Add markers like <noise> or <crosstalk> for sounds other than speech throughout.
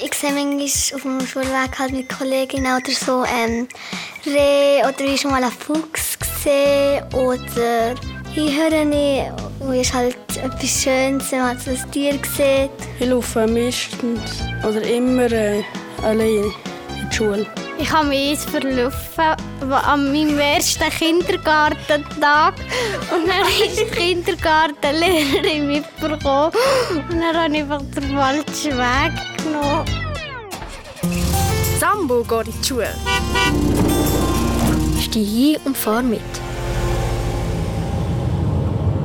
Ich sehe manchmal auf dem Schulweg halt mit Kolleginnen oder so ähm, Reh oder ich schon mal einen Fuchs gesehen oder ich höre nicht, wo ist halt etwas Schönes, wenn man so ein Tier sieht. Ich laufe meistens oder immer äh, allein in die Schule. Ich habe mich eins verlaufen an meinem ersten Kindergartentag. Und dann ist die <laughs> Kindergartenlehrerin mitbekommen. Und dann habe ich einfach den falschen Weg genommen. Sambo geht in die Schule. Stehe ein und fahr mit.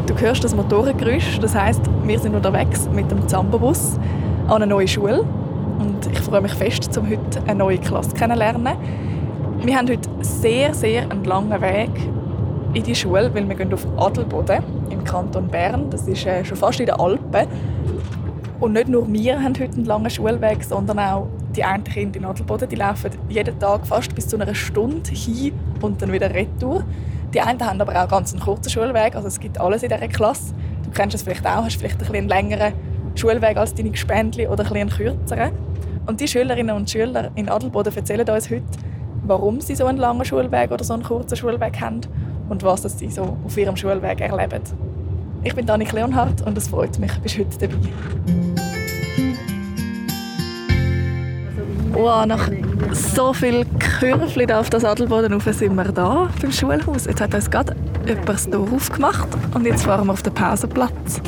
Du hörst das Motorengeräusch, das heißt, wir sind unterwegs mit dem Zambo-Bus an eine neue Schule. Und ich freue mich fest, um heute eine neue Klasse kennenzulernen. Wir haben heute sehr, sehr einen langen Weg in die Schule, weil wir gehen auf Adelboden im Kanton Bern. Das ist äh, schon fast in den Alpen. Und nicht nur wir haben heute einen langen Schulweg, sondern auch die einen Kinder in Adelboden. Die laufen jeden Tag fast bis zu einer Stunde hin und dann wieder retour. Die einen haben aber auch ganz einen kurzen Schulweg, also es gibt alles in dieser Klasse. Du kennst es vielleicht auch, hast vielleicht ein einen längeren Schulweg als deine Gespendli oder ein einen kürzeren. Und die Schülerinnen und Schüler in Adelboden erzählen uns heute, warum sie so einen langen Schulweg oder so einen kurzen Schulweg haben und was sie so auf ihrem Schulweg erleben. Ich bin Danik Leonhardt und es freut mich, bist heute dabei. Wow, nach so viel Kürfli auf das Adelboden rauf sind wir da beim Schulhaus. Jetzt hat uns gerade jemand das Tor aufgemacht und jetzt fahren wir auf den Pausenplatz.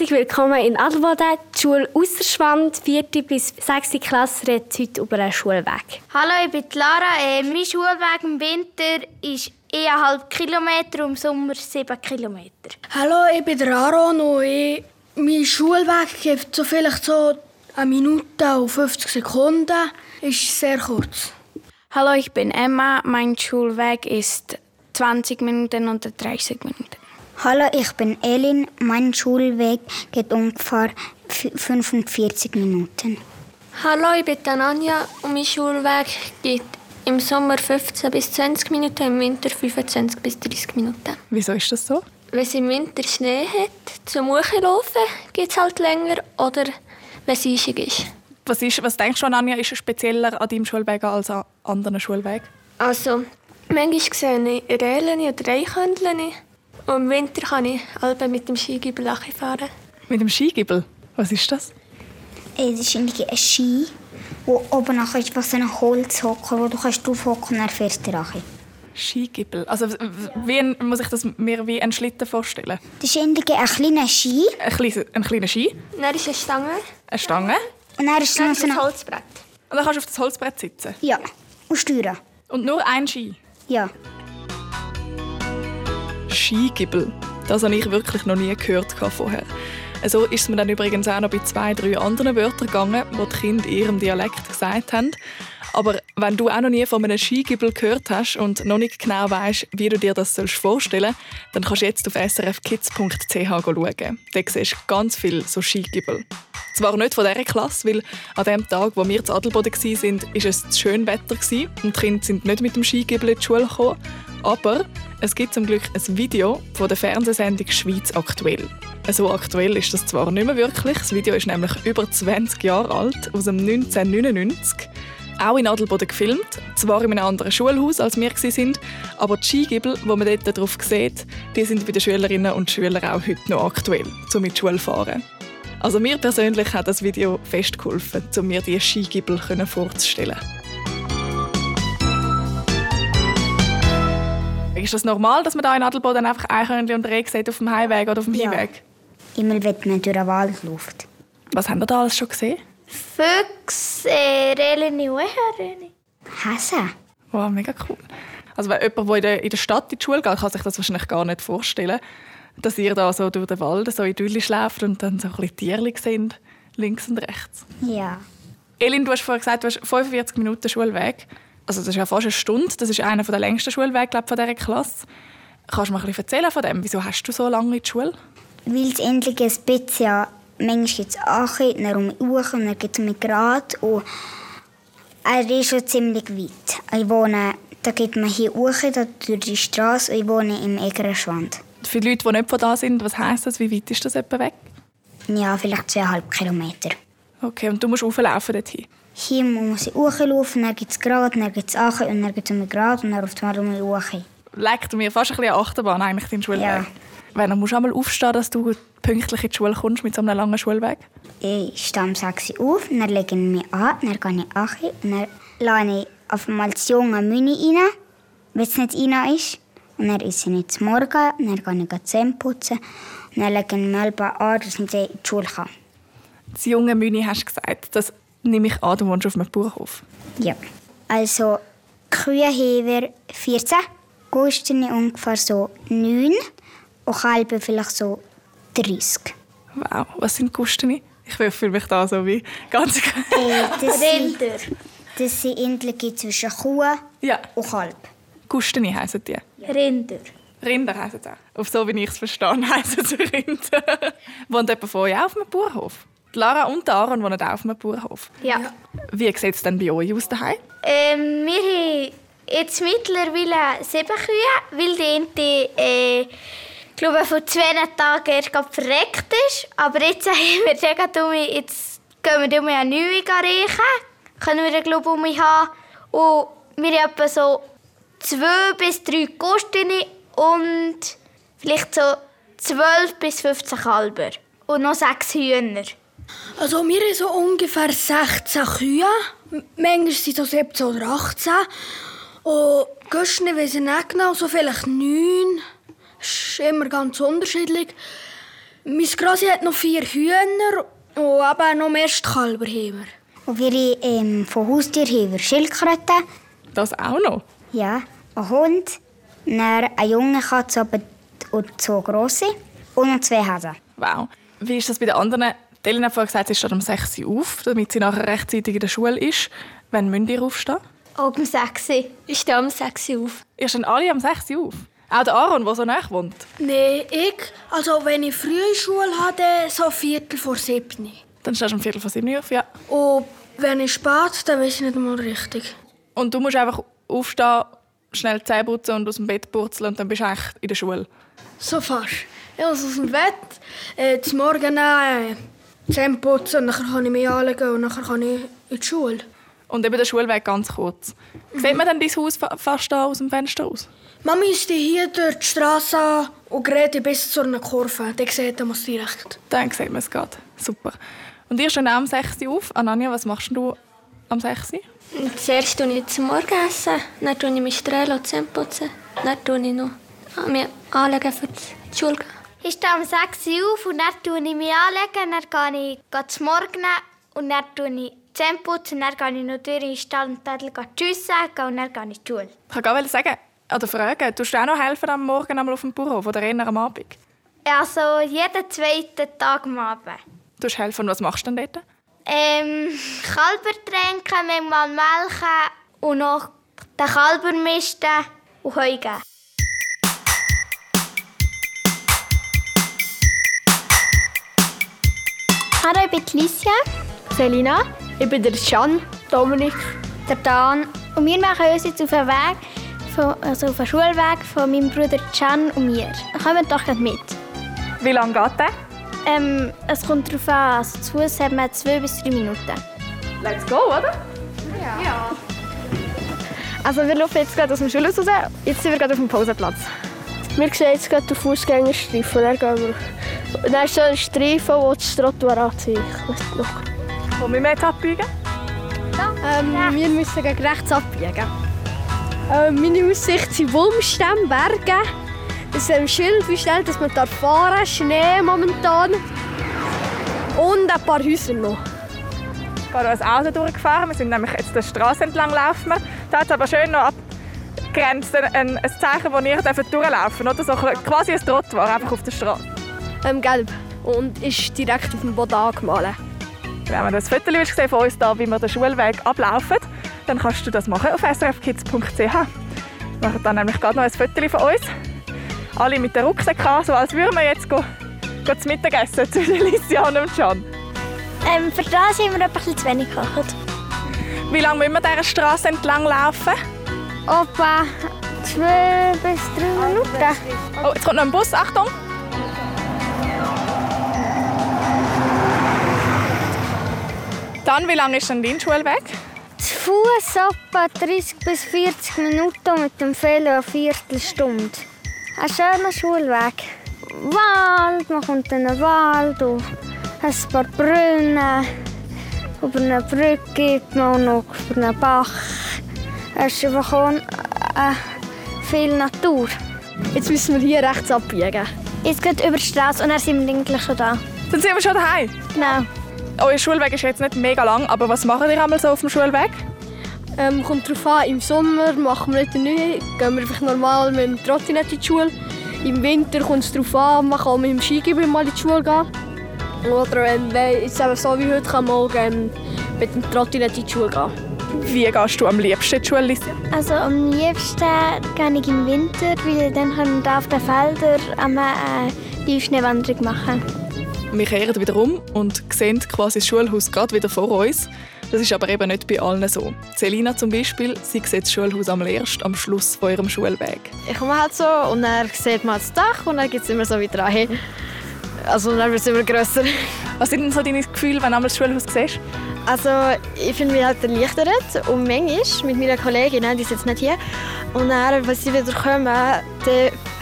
Herzlich willkommen in Adelboden, die Schule Ausserschwand, 4. bis 6. Klasse redet heute über einen Schulweg. Hallo, ich bin Lara. Äh, mein Schulweg im Winter ist 1,5 Kilometer und im Sommer 7 Kilometer. Hallo, ich bin der Aaron und ich, mein Schulweg gibt so vielleicht so eine Minute und 50 Sekunden. Ist sehr kurz. Hallo, ich bin Emma. Mein Schulweg ist 20 Minuten oder 30 Minuten. Hallo, ich bin Elin. Mein Schulweg geht ungefähr 45 Minuten. Hallo, ich bin Ananja und mein Schulweg geht im Sommer 15 bis 20 Minuten, im Winter 25 bis 30 Minuten. Wieso ist das so? Wenn es im Winter Schnee hat, zum Hochlaufen geht es halt länger oder wenn es eisig ist. Was, ist, was denkst du, Anja, ist spezieller an deinem Schulweg als an anderen Schulwegen? Also, manchmal sehe ich Rellen oder Eichhörnchen. Und im Winter kann ich alle mit dem Skigibel fahren. Mit dem Skigibel? Was ist das? Es ist ein Ski, wo oben nachher ist was ein Holzhocker, wo du kannst draufhocken und dann fährst du rein. Skigibel. Also wie muss ich das mir wie einen Schlitten vorstellen? Das ist ein kleiner Ski. Ein kleiner, ein kleiner Ski? Dann ist eine Stange. Eine Stange? Und dann ist, dann ist ein Holzbrett. Und dann kannst du auf das Holzbrett sitzen? Ja. Und steuern. Und nur ein Ski? Ja. Skigibel. Das habe ich wirklich noch nie gehört vorher. So ist es mir dann übrigens auch noch bei zwei, drei anderen Wörtern gegangen, die die Kinder in ihrem Dialekt gesagt haben. Aber wenn du auch noch nie von einem Skigibel gehört hast und noch nicht genau weißt, wie du dir das vorstellen sollst, dann kannst du jetzt auf srfkids.ch schauen. Da siehst du ganz viele so Skigibel. Zwar nicht von dieser Klasse, weil an dem Tag, wo wir zu Adelboden waren, war es schön Wetter und die Kinder sind nicht mit dem Skigibel in die Schule gekommen. Aber es gibt zum Glück ein Video von der Fernsehsendung «Schweiz aktuell». So aktuell ist das zwar nicht mehr wirklich. Das Video ist nämlich über 20 Jahre alt, aus dem 1999. Auch in Adelboden gefilmt, zwar in einem anderen Schulhaus als wir waren, aber die Skigibel, die man dort drauf sieht, die sind bei den Schülerinnen und Schülern auch heute noch aktuell, um mit Schule fahren. Also mir persönlich hat das Video fest geholfen, um mir diese Skigibel vorzustellen. Ist das normal, dass man da in Adelboden einfach Eichhörnchen und Reh sieht auf dem Heimweg oder auf dem ja. Hinweg? Immer wenn man durch den Wald läuft. Was haben wir da alles schon gesehen? Füchse, Rehlen und Eichhörnchen. Hase. Wow, mega cool. Also wenn jemand, der in der, in der Stadt in die Schule geht, kann sich das wahrscheinlich gar nicht vorstellen, dass ihr da so durch den Wald so idyllisch läuft und dann so ein bisschen Tiere sind, links und rechts. Ja. Elin, du hast vorhin gesagt, du hast 45 Minuten Schulweg also das ist ja fast eine Stunde, das ist einer der längsten Schulwege von dieser Klasse. Kannst du mir ein bisschen erzählen von dem? Wieso hast du so lange in der Schule? Weil es endlich ein bisschen, manchmal gibt es Ache, dann um und dann gibt es mit Grad und er ist schon ziemlich weit. Ich wohne Da geht man hier hoch, da durch die Straße. Ich wohne im Egerenschwand. Für die Leute, die nicht von da sind, was heisst das? Wie weit ist das etwa weg? Ja, vielleicht zweieinhalb Kilometer. Okay, und du musst auflaufen dorthin. Hier muss ich hochlaufen, dann gibt es gerade, dann gibt es Ache und dann gibt es gerade und dann auf einmal um hoch. Leckt mir fast ein bisschen Achterbahn, eigentlich, dein Schulweg. Ja. Wenn, dann musst du einmal aufstehen, dass du pünktlich in die Schule kommst mit so einem langen Schulweg. Ich stehe um 6 Uhr auf, dann lege ich mich an, dann gehe ich Ache und dann lade ich auf einmal das junge Müni rein, wenn es nicht rein ist. Und dann esse ich nicht zum Morgen, dann gehe ich die Zähne putzen und dann lege ich mich an, dass ich in die Schule kann. Das junge Müni hast du gesagt, das nehme ich an, du wohnst auf einem Bauernhof. Ja. Also Kühe haben wir 14, Gustine ungefähr so 9 und Kalben vielleicht so 30. Wow, was sind Gustini? Ich fühle mich da so wie ganz... Äh, das <laughs> Rinder. Das sind Indeln zwischen Kuh ja, und Kalb. Gustini heissen die. Rinder. Rinder heissen sie auch. Auf so wie ich es verstehe, <laughs> heissen sie Rinder. Wohnt jemand von euch auch auf einem Bauernhof? Lara und Aaron wohnen auch auf einem Bauernhof. Ja. Wie sieht es denn bei euch aus daheim? Ähm, wir haben jetzt mittlerweile sieben Kühe, weil die eine, äh, glaube vor zwei Tagen erst verreckt ist. Aber jetzt <laughs> haben wir gesagt, jetzt gehen wir um eine neue riechen. Können wir, glaube ich, um mich haben. Und wir haben etwa so zwei bis drei Gustine und vielleicht so zwölf bis 15 Kalber. Und noch sechs Hühner. Also wir haben so ungefähr 16 Kühe. Manchmal sind es so 17 oder 18. Und Güsten weiss ich nicht genau, so vielleicht 9. Das ist immer ganz unterschiedlich. Mein Grossi hat noch vier Hühner und eben noch mehr Kalber haben wir. Und wir ähm, von Haustier haben wir Schildkröten, Das auch noch? ja, ein Hund, dann eine junge Katze aber- und zwei grosse und noch zwei Hasen. Wow. Wie ist das bei den anderen? Elena hat vorhin gesagt, sie steht um 6 Uhr auf, damit sie nachher rechtzeitig in der Schule ist. Wann müsst ihr aufstehen? Oben sechs. Ich stehe um 6 Uhr auf. Ihr steht alle um 6 Uhr auf. Auch der Aaron, der so nah wohnt. Nein, ich, also wenn ich früh Schule hatte, so Viertel vor sieben. Dann stehst du um Viertel vor 7 Uhr auf, ja. Und wenn ich spät, dann weiß ich nicht einmal richtig. Und du musst einfach aufstehen, schnell die Zähne putzen und aus dem Bett purzeln und dann bist du eigentlich in der Schule. So fast. Ich muss aus dem Bett, äh, zum Morgen äh, Zähne putzen und dann kann ich mich anlegen und dann kann ich in die Schule. Und eben der Schulweg ganz kurz. Sieht man dann dein Haus fa- fast da aus dem Fenster aus? Mami ist hier durch die Straße und gerät bis zu einer Kurve. Dann sieht man es direkt. Dann sieht man es gerade. Super. Und ihr steht um 6 Uhr auf. Anania, was machst du am 6 Uhr? Und Zuerst tue ich zum Morgenessen, dann tue ich mich strählen und Zähne putzen. Dann tue ich noch mich anlegen für die Schule. Ich stehe um 6 Uhr auf und dann tue ich mich anlegen, dann gehe ich zum Morgen und dann tue ich Zähne putzen, dann gehe ich noch durch in den Stall und ich Tschüss sagen und dann gehe ich in die Schule. Ich wollte gerade sagen, oder fragen, tust du auch noch helfen am Morgen einmal auf dem Bauernhof oder eher am Abend? Also jeden zweiten Tag am Abend. Du hast helfen und was machst du denn dort? Ähm, Kalber tränken, manchmal melken und noch den Kalber misten und Heu geben. Hallo, ich bin die Licia. Selina, ich bin der Can. Dominik. Der Dan. Und wir machen uns jetzt auf den Weg, von, also auf den Schulweg von meinem Bruder Can und mir. Kommt doch mit. Wie lange geht der? Ähm, es kommt darauf an, also zu Fuß haben wir zwei bis drei Minuten. Let's go, oder? Also wir laufen jetzt gerade aus dem Schulhaus raus. Jetzt sind wir gerade auf dem Pausenplatz. Wir sehen jetzt gerade den Fußgängerstreifen. Dann gehen wir. Dann ist so ein Streifen, der das Trottoir anzeichnet. Wo müssen wir jetzt abbiegen? Ähm, wir müssen gegen rechts abbiegen. Ähm, meine Aussicht sind Wulmstämme, Berge. Es ist ein Schild, schnell dass man da fahren darf. Schnee momentan. Und ein paar Häuser noch. gerade als Auto durchgefahren. Wir sind nämlich jetzt der Straße entlang laufen. Da hat es aber schön noch abgrenzt ein, ein Zeichen, wo ihr dürft durchlaufen oder so quasi ein Trottoir einfach auf der Straße. Ähm, gelb. Und ist direkt auf dem Boden angemalt. Wenn man das Foto gesehen von uns da, wie wir den Schulweg ablaufen, dann kannst du das machen auf srfkids.ch. Wir machen dann nämlich gerade noch ein Foto von uns. Alle mit den Rucksäcken an, so als würden wir jetzt go, go zu Mittagessen zwischen Lisian und Can. Ähm, für das haben wir etwas zu wenig gekocht. Wie lange müssen wir dieser Straße entlang laufen? Etwa zwei bis drei Minuten. Oh, jetzt kommt noch ein Bus, Achtung! Dann, wie lange ist denn dein Schulweg? Zu Fuß etwa 30 bis 40 Minuten mit dem Velo eine Viertelstunde. Ein schöner Schulweg. Wald, man kommt in den Wald und ein paar Brunnen. Über eine Brücke geht man noch über einen Bach. Es ist einfach auch, äh, viel Natur. Jetzt müssen wir hier rechts abbiegen. Jetzt geht über die Straße und dann sind wir eigentlich schon da. Dann sind wir schon daheim. Genau. Euer Schulweg ist jetzt nicht mega lang, aber was macht ihr einmal so auf dem Schulweg? Ähm, kommt darauf an, im Sommer machen wir nicht neue, gehen wir einfach normal mit dem Trottinett in die Schule. Im Winter kommt es darauf an, man kann mit dem Skigebiet mal in die Schule gehen. Oder ähm, wenn jetzt eben so wie heute kann man auch, ähm, mit dem Trottinett in die Schule gehen. Wie gehst du am liebsten in die Schule, Licia? Also am liebsten gehe ich im Winter, weil dann können wir da auf den Feldern eine äh, Tiefschneewanderung machen. Wir kehren wieder um und sehen quasi das Schulhaus gerade wieder vor uns. Das ist aber eben nicht bei allen so. Selina zum Beispiel, sie sieht das Schulhaus am erst am Schluss von ihrem Schulweg. Ich komme halt so und dann sieht man das Dach und dann geht es immer so wieder rein. Also dann wird es immer grösser. Was sind denn so deine Gefühle, wenn du einmal das Schulhaus siehst? Also ich finde mich halt erleichtert und manchmal mit meiner Kollegin, die ist jetzt nicht hier, und dann, wenn sie wieder kommen, dann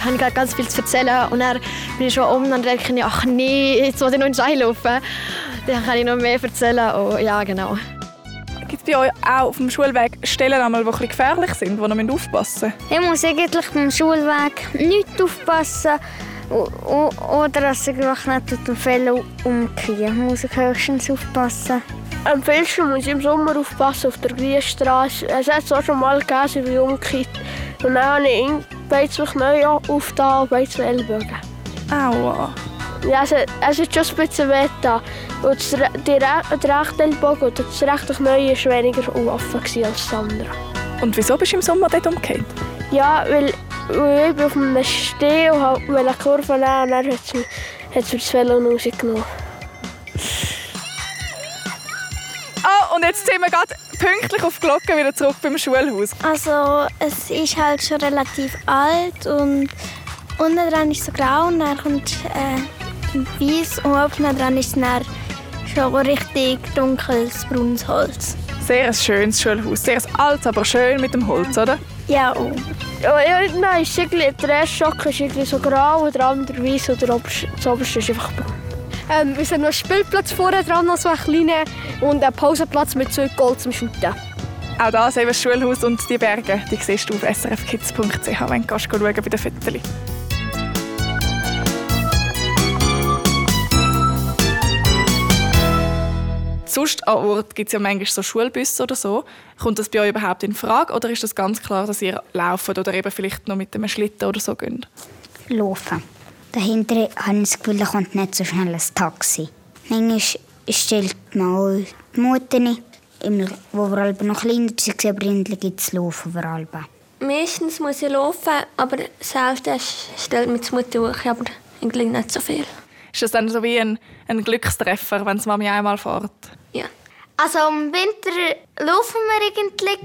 habe ich ganz viel zu erzählen und dann bin ich schon um und dann denke ich, ach nee, jetzt muss ich noch in den Schein laufen. Dann kann ich noch mehr erzählen. Oh, ja, genau. Gibt es bei euch auch auf dem Schulweg Stellen, einmal, die ein gefährlich sind, wo ihr aufpassen müsst? Ich muss eigentlich beim Schulweg nicht aufpassen oder dass ich einfach nicht mit dem Fell umkriege. muss ich höchstens aufpassen. Am besten muss ich im Sommer aufpassen auf der Grießstraße. Es hat auch schon mal gegeben, wie umgekehrt. Und dann habe ich ihn plötzlich neu aufgetan und plötzlich Ellbogen. Aua. Ja, es, es ist schon ein bisschen weh da. Und das, die, der rechte Ellbogen und das rechte Knie war weniger offen als das andere. Und wieso bist du im Sommer dort umgekehrt? Ja, weil, ich auf einem Steh und wollte eine Kurve nehmen und dann hat es mir, hat mir das Velo rausgenommen. Oh, und jetzt sind wir gerade pünktlich auf die Glocke wieder zurück beim Schulhaus. Also, es ist halt schon relativ alt und unten dran ist so grau und dann kommt äh, weiß und oben dran ist dann schon richtig dunkles braunes Holz. Sehr ein schönes Schulhaus, sehr altes, aber schön mit dem Holz, oder? Ja, auch. Ja, nein, ist irgendwie, der erste Schock ist irgendwie so grau und der andere weiß und der oberste, das oberste ist einfach braun. Ähm, wir sind noch einen Spielplatz vorne dran, noch so ein kleiner, und einen Pausenplatz mit zwei Gold zum Shooten. Auch da sehen wir das Schulhaus und die Berge. Die siehst du auf srfkids.ch, wenn du schauen bei den Fotos. Sonst an Ort gibt es ja manchmal so Schulbusse oder so. Kommt das bei euch überhaupt in Frage oder ist das ganz klar, dass ihr lauft oder eben vielleicht noch mit einem Schlitten oder so geht? Laufen. Dahinter habe ich das Gefühl, da kommt nicht so schnell ein Taxi. Manchmal stellt man auch die Mutter nicht, wo wir noch kleiner waren, aber endlich gibt es Laufen vor allem. Meistens muss ich laufen, aber selten stellt mich die Mutter hoch, aber eigentlich nicht so viel. Ist das dann so wie ein, ein Glückstreffer, wenn es Mami einmal fährt? Ja. Also im Winter laufen wir eigentlich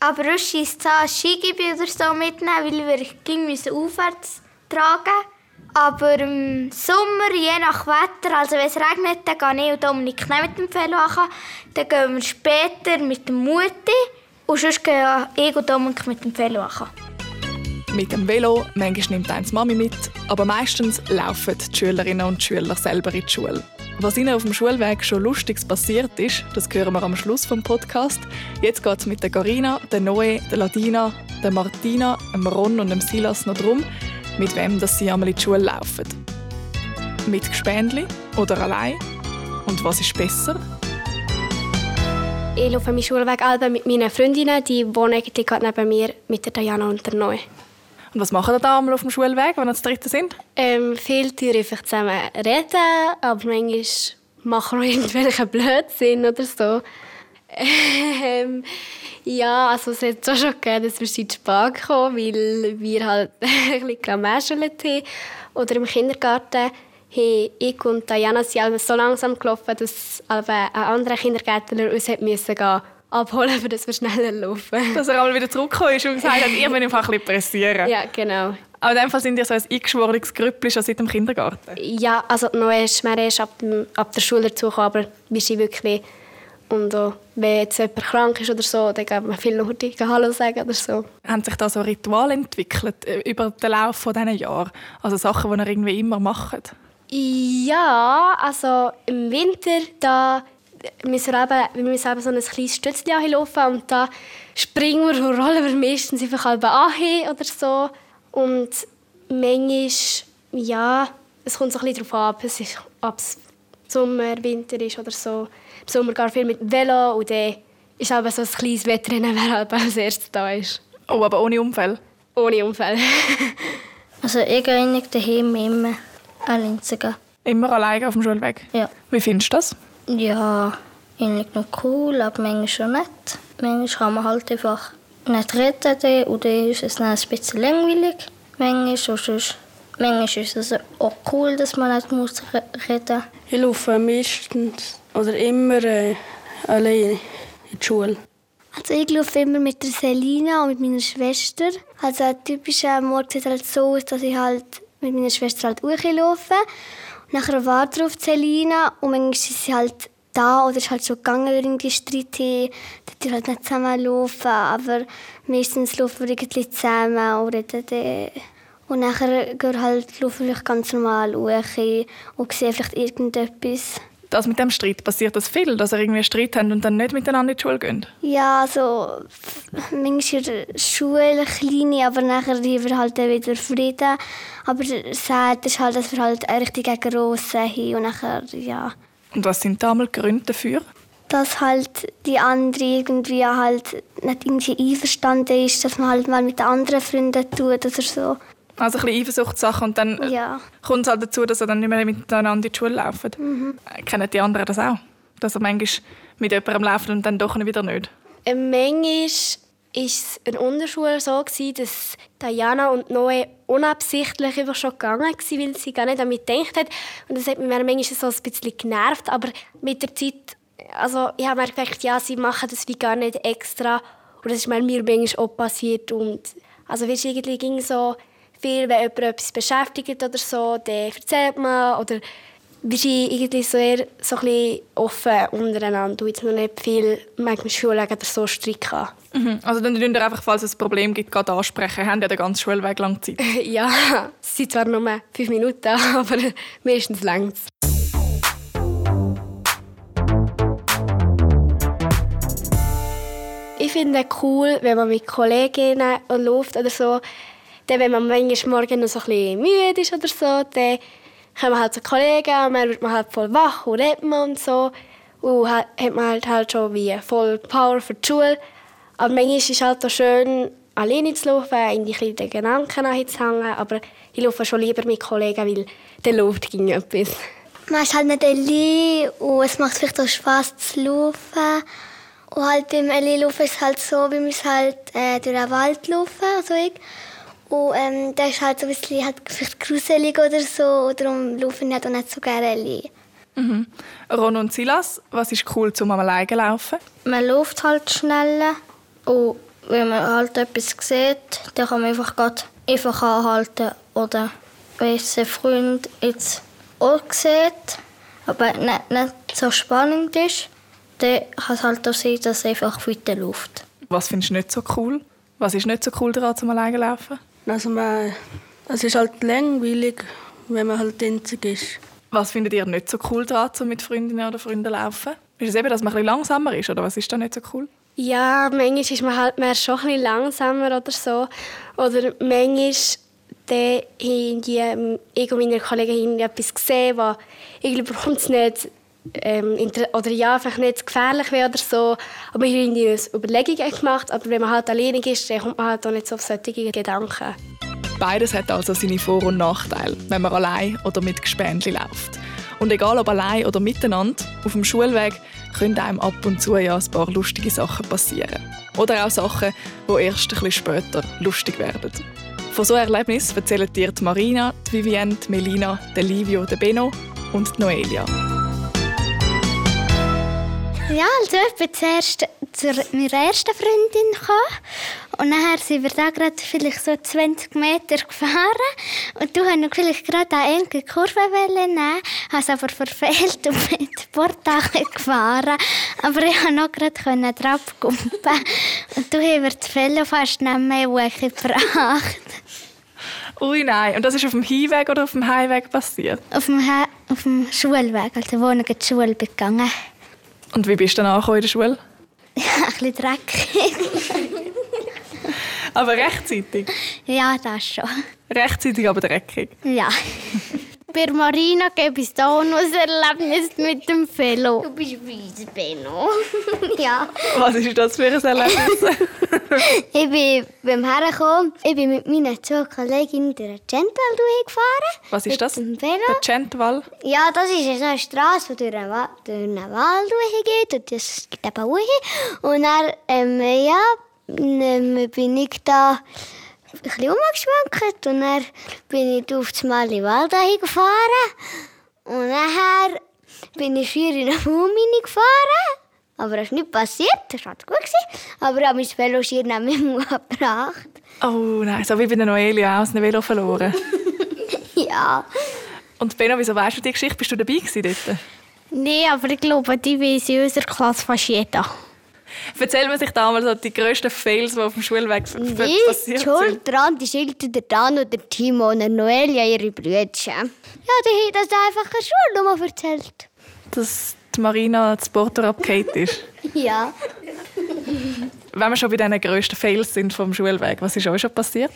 aber sonst ist es ein Skigebiet oder so mitnehmen, weil wir müssen aufwärts tragen. Aber im Sommer, je nach Wetter, also wenn es regnet, dann gehe ich und Dominik nicht mit dem Velo an. Dann gehen wir später mit der Mutti und sonst gehen ich und Dominik mit dem Velo an. Mit dem Velo, manchmal nimmt eins Mami mit, aber meistens laufen die Schülerinnen und Schüler selber in die Schule. Was ihnen auf dem Schulweg schon Lustiges passiert ist, das hören wir am Schluss vom Podcast. Jetzt geht es mit der Carina, der Noe, der Ladina, der Martina, dem Ron und dem Silas noch darum, mit wem dass sie einmal in die Schule laufen. Mit Gespendli oder allein? Und was ist besser? Ich laufe meinen Schulweg mit meinen Freundinnen, die wohnen gerade neben mir, mit der Diana und der Noe. Und was machen ihr da einmal auf dem Schulweg, wenn ihr zu dritten sind? Ähm, viel Tiere einfach zusammen reden, aber manchmal machen wir <laughs> irgendwelchen Blödsinn oder so. Ähm, ja, also es hat schon gegeben, dass wir zu spät kommen, weil wir halt <laughs> ein bisschen gemäschelt haben. Oder im Kindergarten haben ich und Diana sind so langsam gelaufen, dass ein anderer Kindergärtner uns musste gehen abholen, für dass wir schneller laufen. <laughs> Dass er einmal wieder zurückgekommen ist und gesagt hat, ihr müsst einfach ein bisschen pressieren. Ja, genau. Aber in dem Fall sind ihr so ein eingeschworenes Grüppli schon seit dem Kindergarten. Ja, also noch erst, wir erst ab, dem, ab der Schule dazugekommen, aber wir sind wirklich... Und auch, wenn jetzt jemand krank ist oder so, dann geht man viel noch Hallo sagen oder so. Haben sich da so Rituale entwickelt äh, über den Lauf von diesen Jahren? Also Sachen, die ihr irgendwie immer macht? Ja, also im Winter, da wir eben, wir müssen eben so ein kleines Stützchen laufen und da springen wir und rollen wir meistens einfach halb an oder so. Und manchmal, ja, es kommt so ein bisschen darauf an, ob es Sommer, Winter ist oder so. Im Sommer gar viel mit Velo und dann ist aber so ein kleines Wettrennen, wer halt als erstes da ist. Oh, aber ohne Unfall? Ohne Unfall. <laughs> also ich gehe eigentlich daheim immer allein zu gehen. Immer alleine auf dem Schulweg? Ja. Wie findest du das? Ja, eigentlich noch cool, aber manchmal schon nicht. Manchmal kann man halt einfach nicht reden und dann ist es dann ein bisschen langweilig. Manchmal, sonst, manchmal ist es auch cool, dass man nicht muss reden muss. Ich laufe meistens oder immer äh, alleine in die Schule. Also ich laufe immer mit der Selina und mit meiner Schwester. Also ein typischer Morgen sieht halt so aus, dass ich halt mit meiner Schwester halt laufe. Nachher wartet auf Selina und manchmal ist sie halt da oder ist halt schon gegangen irgendwie Streit dass die halt nicht zusammen laufen, aber meistens laufen wir irgendwie zusammen oder dann und nachher gehen halt wir ganz normal hoch und sehen vielleicht irgendetwas. Das mit dem Streit, passiert das viel, dass ihr irgendwie Streit habt und dann nicht miteinander in die Schule geht? Ja, also manchmal in der Schule kleine, aber nachher haben wir halt wieder Frieden. Aber das ist halt, dass wir halt richtig Grosse haben und nachher, ja. Und was sind da mal Gründe dafür? Dass halt die andere irgendwie halt nicht irgendwie einverstanden ist, dass man halt mal mit anderen Freunden tut oder so. Also ein bisschen Eifersuchtssachen und dann ja. kommt es halt dazu, dass sie dann nicht mehr miteinander in die Schule laufen. Mhm. Kennen die anderen das auch? Dass sie manchmal mit jemandem laufen und dann doch wieder nicht? Ähm, manchmal war es in der Unterschule so, dass Diana und Noe unabsichtlich einfach schon gegangen waren, weil sie gar nicht damit gedacht hat. Und das hat mich manchmal so ein bisschen genervt. Aber mit der Zeit, also ich habe mir gedacht, ja, sie machen das wie gar nicht extra. Und das ist mir manchmal auch passiert. Und also weißt, irgendwie ging so viel, wenn jemand etwas beschäftigt oder so, dann erzählt man oder wir sind irgendwie so eher so ein offen untereinander und jetzt noch nicht viel manchmal Schulweg oder so Strick an. Mhm. Also dann könnt ihr einfach, falls es ein Problem gibt, gerade ansprechen. Wir haben ja den ganzen Schulweg lang Zeit. <laughs> ja, es sind zwar nur fünf Minuten, <laughs> aber meistens längst. Ich finde es cool, wenn man mit Kolleginnen läuft oder so, dann, wenn man manchmal morgen noch so ein bisschen müde ist oder so, dann kommen halt so Kollegen und dann wird man halt voll wach und redet man und so. Und hat man halt, halt schon wie voll Power für die Schule. Aber manchmal ist es halt auch schön, alleine zu laufen, in die kleinen Gedanken nachzuhängen. Aber ich laufe schon lieber mit Kollegen, weil der läuft gegen etwas. Man ist halt nicht allein und es macht vielleicht auch Spass zu laufen. Und halt beim Allein-Laufen ist es halt so, wie wir halt äh, durch den Wald laufen, also ich. Und ähm, das ist halt so ein bisschen halt vielleicht gruselig oder so. Darum laufe ich auch nicht so gerne allein. Mhm. Ron und Silas, was ist cool zum alleine laufen? Man läuft halt schneller und wenn man halt etwas sieht, dann kann man einfach grad einfach anhalten oder wenn es ein Freund jetzt auch sieht, aber nicht, nicht so spannend ist, dann kann es halt auch sein, dass es einfach weiterläuft. Was findest du nicht so cool? Was ist nicht so cool daran, zum alleine laufen? Also man, es ist halt langweilig, wenn man halt einzig ist. Was findet ihr nicht so cool daran, um mit Freundinnen oder Freunden zu laufen? Ist es eben, dass man ein bisschen langsamer ist, oder was ist da nicht so cool? Ja, manchmal ist man halt mehr schon ein bisschen langsamer oder so. Oder manchmal dann haben ich und meine Kollegen etwas gesehen, was ich überhaupt nicht ähm, oder ja, vielleicht nicht gefährlich wäre oder so. Aber wir haben uns Überlegungen gemacht. Aber wenn man halt alleine ist, dann kommt man halt auch nicht so auf solche Gedanken. Beides hat also seine Vor- und Nachteile, wenn man allein oder mit Gespendli läuft. Und egal ob allein oder miteinander, auf dem Schulweg können einem ab und zu ja ein paar lustige Sachen passieren. Oder auch Sachen, die erst ein bisschen später lustig werden. Von so Erlebnissen erzählen dir die Marina, die Vivienne, die Melina, der Livio, der Benno und die Noelia. Ja, also etwa zuerst zu meiner ersten Freundin gekommen. Und nachher sind wir da gerade vielleicht so 20 Meter gefahren. Und du hast vielleicht gerade eine enge Kurve nehmen, hast aber verfehlt und bin die Portache gefahren. Aber ich konnte noch gerade drauf kumpen. Und du hast mir das Fell fast nicht mehr gebracht. Ui, nein. Und das ist auf dem Hinweg oder auf dem Heimweg passiert? Auf dem, He auf dem Schulweg, also wo ich in die Schule gegangen Und wie bist du dann in der Schule? <laughs> Ja, ein bisschen dreckig. aber rechtzeitig? Ja, das schon. Rechtzeitig, aber dreckig? Ja. <laughs> Bei Marina gebe ich auch noch ein Erlebnis mit dem Fellow. Du bist weiss, Benno. <laughs> ja. Was ist das für ein Erlebnis? <laughs> ich bin beim Herkommen, ich bin mit meinen zwei Kolleginnen der Gentwall gefahren. Was ist das? Der Gentwall? Ja, das ist eine Straße, die durch einen, Wa durch einen Wald geht und das hoch. Und dann, ähm, ja, dann bin ich da ein bisschen umgeschwankt und dann bin ich auf das Mal in den Wald gefahren. Und nachher bin ich früher in eine Baum gefahren. Aber das ist nicht passiert, das war gut. Gewesen. Aber ich habe mein Velo schier nicht mehr gebracht. Oh nein, so wie bei der Noelia aus dem Velo verloren. <laughs> ja. Und Benno, wieso weißt du die Geschichte? Bist du dabei gewesen dort? Nein, aber ich glaube, die weiß in unserer Klasse fast jeder. Erzähl mir sich damals so die grössten Fails, die auf dem Schulweg passiert sind. Schuld dran, die Schild der Dan und der Timo und der Noelia, ihre Brüder. Ja, die haben das einfach eine Schulnummer erzählt. Dass die Marina das Porto abgekehrt ist? <laughs> ja. Wenn wir schon bei diesen grössten Fails sind vom Schulweg, was ist euch schon passiert?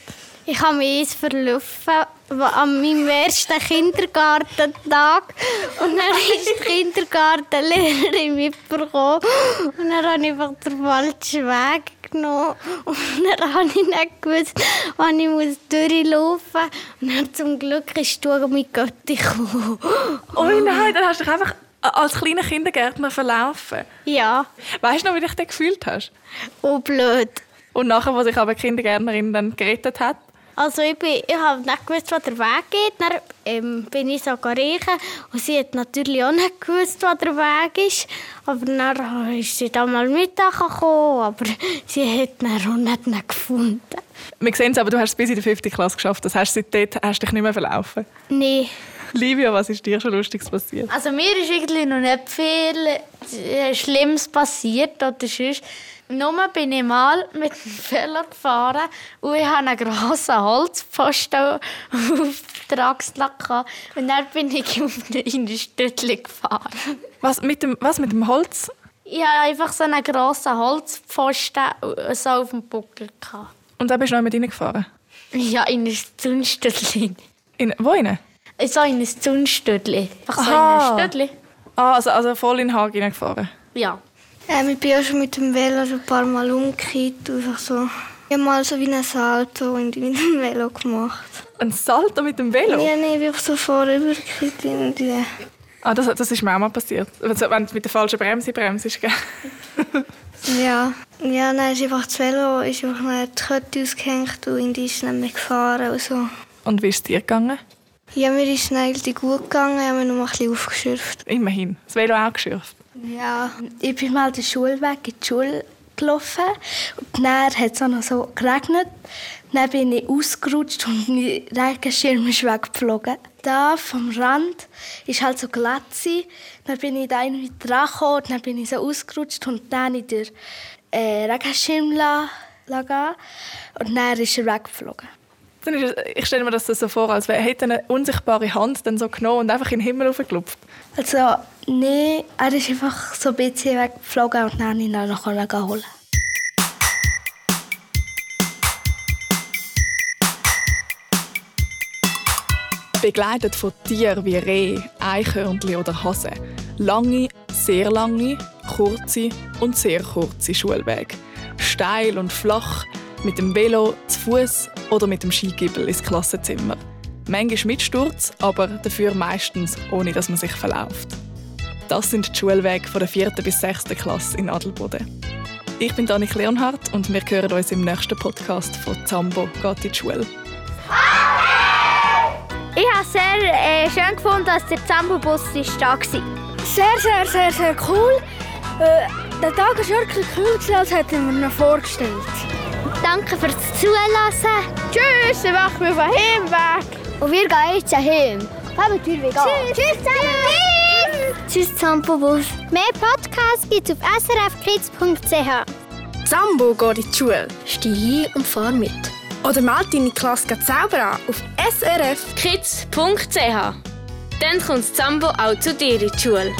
Ich habe mich eins verlaufen an meinem ersten Kindergartentag. Und dann ist die Kindergartenlehrerin mitbekommen. Und dann habe ich einfach den falschen Weg genommen. Und dann habe ich nicht gewusst, wann ich durchlaufen muss. Und dann zum Glück ist du mit Götti gekommen. Oh nein, dann hast du dich einfach als kleiner Kindergärtner verlaufen? Ja. Weißt du noch, wie dich gefühlt hast? Oh, blöd. Und nachher, wo sich aber die Kindergärtnerin dann gerettet hat? Also ich, bin, ich habe nicht gewusst, wo der Weg geht. Dann ähm, bin ich so riechen und sie hat natürlich auch nicht gewusst, wo der Weg ist. Aber dann ist sie dann mal Mittag gekommen, aber <laughs> sie hat ihn auch nicht mehr gefunden. Wir sehen es aber, du hast es bis in die 5. Klasse geschafft. Das heißt, seitdem hast du dich nicht mehr verlaufen? Nein. Livia, was ist dir schon Lustiges passiert? Also mir ist eigentlich noch nicht viel äh, Schlimmes passiert. Oder sonst. Nur bin ich mal mit dem Velo gefahren und ich hatte einen grossen Holzpfosten auf der Achsel. Und dann bin ich <laughs> auf eine Stütze gefahren. Was mit dem, was mit dem Holz? Ich hatte einfach so einen grossen Holzpfosten so auf dem Buckel. Und da bist du noch mit reingefahren? Ja, in ein Zündstüdli. In, wo rein? So in ein Zündstüdli. Einfach so in ein Stüdli. Ah, also, also voll in den Haag reingefahren? Ja. Ähm, ich bin auch schon mit dem Velo schon ein paar Mal umgekehrt. Einfach so. Ich habe mal so wie ein Salto mit dem Velo gemacht. Ein Salto mit dem Velo? Ja, nein, ich bin so vorübergekehrt irgendwie. Ah, das, das ist mir auch mal passiert. Wenn du mit der falschen Bremse bremst, gell? <laughs> ja. Ja, dann ist einfach das Velo ist einfach die Kette ausgehängt und in die ist nicht mehr gefahren und so. Und wie ist es dir gegangen? Ja, mir ist es eigentlich gut gegangen, ich habe mir noch ein bisschen aufgeschürft. Immerhin. Das Velo auch geschürft? Ja, ich bin mal den Schulweg in die Schule gelaufen und dann hat es auch noch so geregnet. Dann bin ich ausgerutscht und mein Regenschirm ist weggeflogen. Da vom Rand ist halt so glatt. Dann bin ich da irgendwie dran gekommen, dann bin ich so ausgerutscht und dann in der äh, Regenschirm lagen und dann ist er weggeflogen. Dann ist ich stelle mir das so vor, als hätte eine unsichtbare Hand dann so genommen und einfach in den Himmel hochgeklopft. Also, nein, er ist einfach so ein bisschen weggeflogen und dann ihn nachher holen. Begleitet von Tieren wie Reh, Eichhörnchen oder Hasen. Lange, sehr lange, kurze und sehr kurze Schulwege. Steil und flach, mit dem Velo, zu Fuß oder mit dem Skigibbel ins Klassenzimmer. Manchmal mit Sturz, aber dafür meistens ohne, dass man sich verläuft. Das sind die Schulwege von der 4. bis 6. Klasse in Adelboden. Ich bin Danik Leonhardt und wir hören uns im nächsten Podcast von Zambo geht in die Schule. Ich habe es sehr äh, schön gefunden, dass der Zambo-Bus da war. Sehr, sehr, sehr, sehr cool. Äh, Der Tag war wirklich cool, als hätten wir ihn vorgestellt. Danke fürs Zulassen. Tschüss, ich mache mich von Heimweg. Und wir gehen jetzt heim. Haben wir wieder Tschüss. Tschüss zusammen. Tschüss Zampobus. Mehr Podcasts gibt's auf srfkids.ch. Sambo geht in die Schule. Steh hin und fahr mit. Oder melde deine Klasse selber an auf srfkids.ch. Dann kommt das Zambo auch zu dir in die Schule.